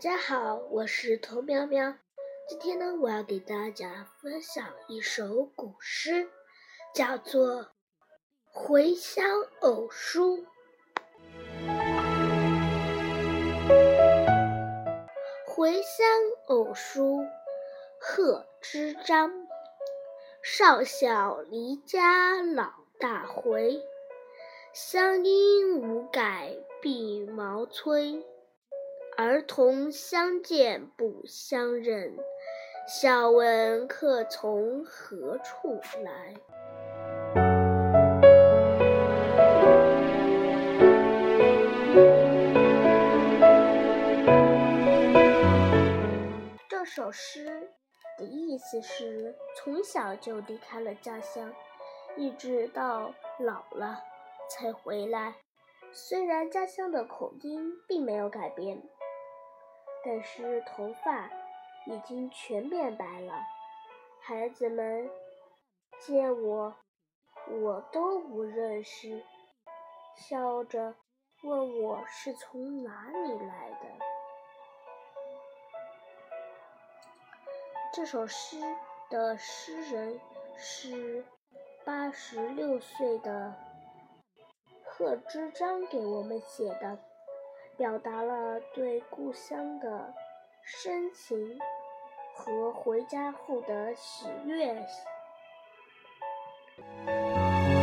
家好，我是童苗苗。今天呢，我要给大家分享一首古诗，叫做《回乡偶书》。《回乡偶书》，贺知章。少小离家老大回，乡音无改鬓毛衰。儿童相见不相认，笑问客从何处来。这首诗的意思是：从小就离开了家乡，一直到老了才回来。虽然家乡的口音并没有改变。但是头发已经全变白了，孩子们见我，我都不认识，笑着问我是从哪里来的。这首诗的诗人是八十六岁的贺知章给我们写的。表达了对故乡的深情和回家后的喜悦。